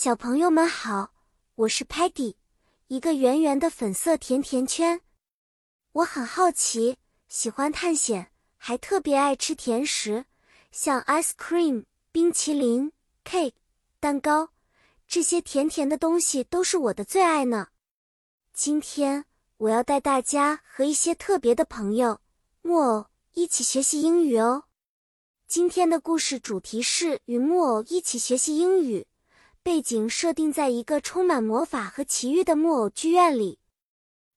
小朋友们好，我是 Patty，一个圆圆的粉色甜甜圈。我很好奇，喜欢探险，还特别爱吃甜食，像 ice cream 冰淇淋、cake 蛋糕，这些甜甜的东西都是我的最爱呢。今天我要带大家和一些特别的朋友木偶一起学习英语哦。今天的故事主题是与木偶一起学习英语。背景设定在一个充满魔法和奇遇的木偶剧院里，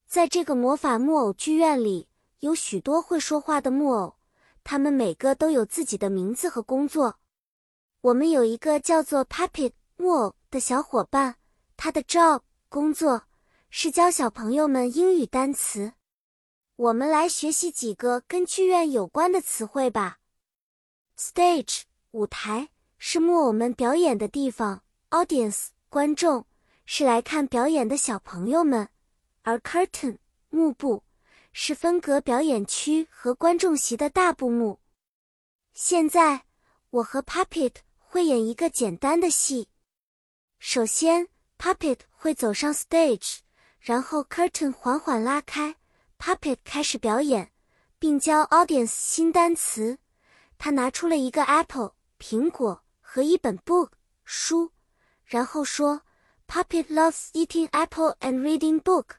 在这个魔法木偶剧院里，有许多会说话的木偶，他们每个都有自己的名字和工作。我们有一个叫做 Puppet 木偶的小伙伴，他的 job 工作是教小朋友们英语单词。我们来学习几个跟剧院有关的词汇吧。Stage 舞台是木偶们表演的地方。Audience 观众是来看表演的小朋友们，而 Curtain 幕布是分隔表演区和观众席的大布幕。现在我和 Puppet 会演一个简单的戏。首先，Puppet 会走上 Stage，然后 Curtain 缓缓拉开，Puppet 开始表演，并教 Audience 新单词。他拿出了一个 Apple 苹果和一本 Book 书。然后说，Puppet loves eating apple and reading book。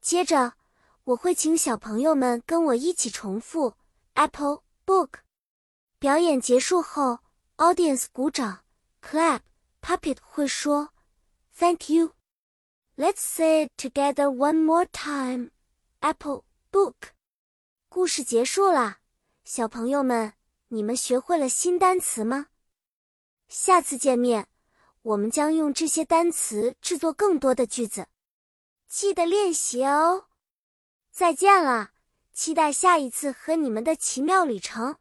接着，我会请小朋友们跟我一起重复 apple book。表演结束后，audience 鼓掌，clap。Puppet 会说，Thank you。Let's say it together one more time。Apple book。故事结束啦，小朋友们，你们学会了新单词吗？下次见面。我们将用这些单词制作更多的句子，记得练习哦。再见了，期待下一次和你们的奇妙旅程。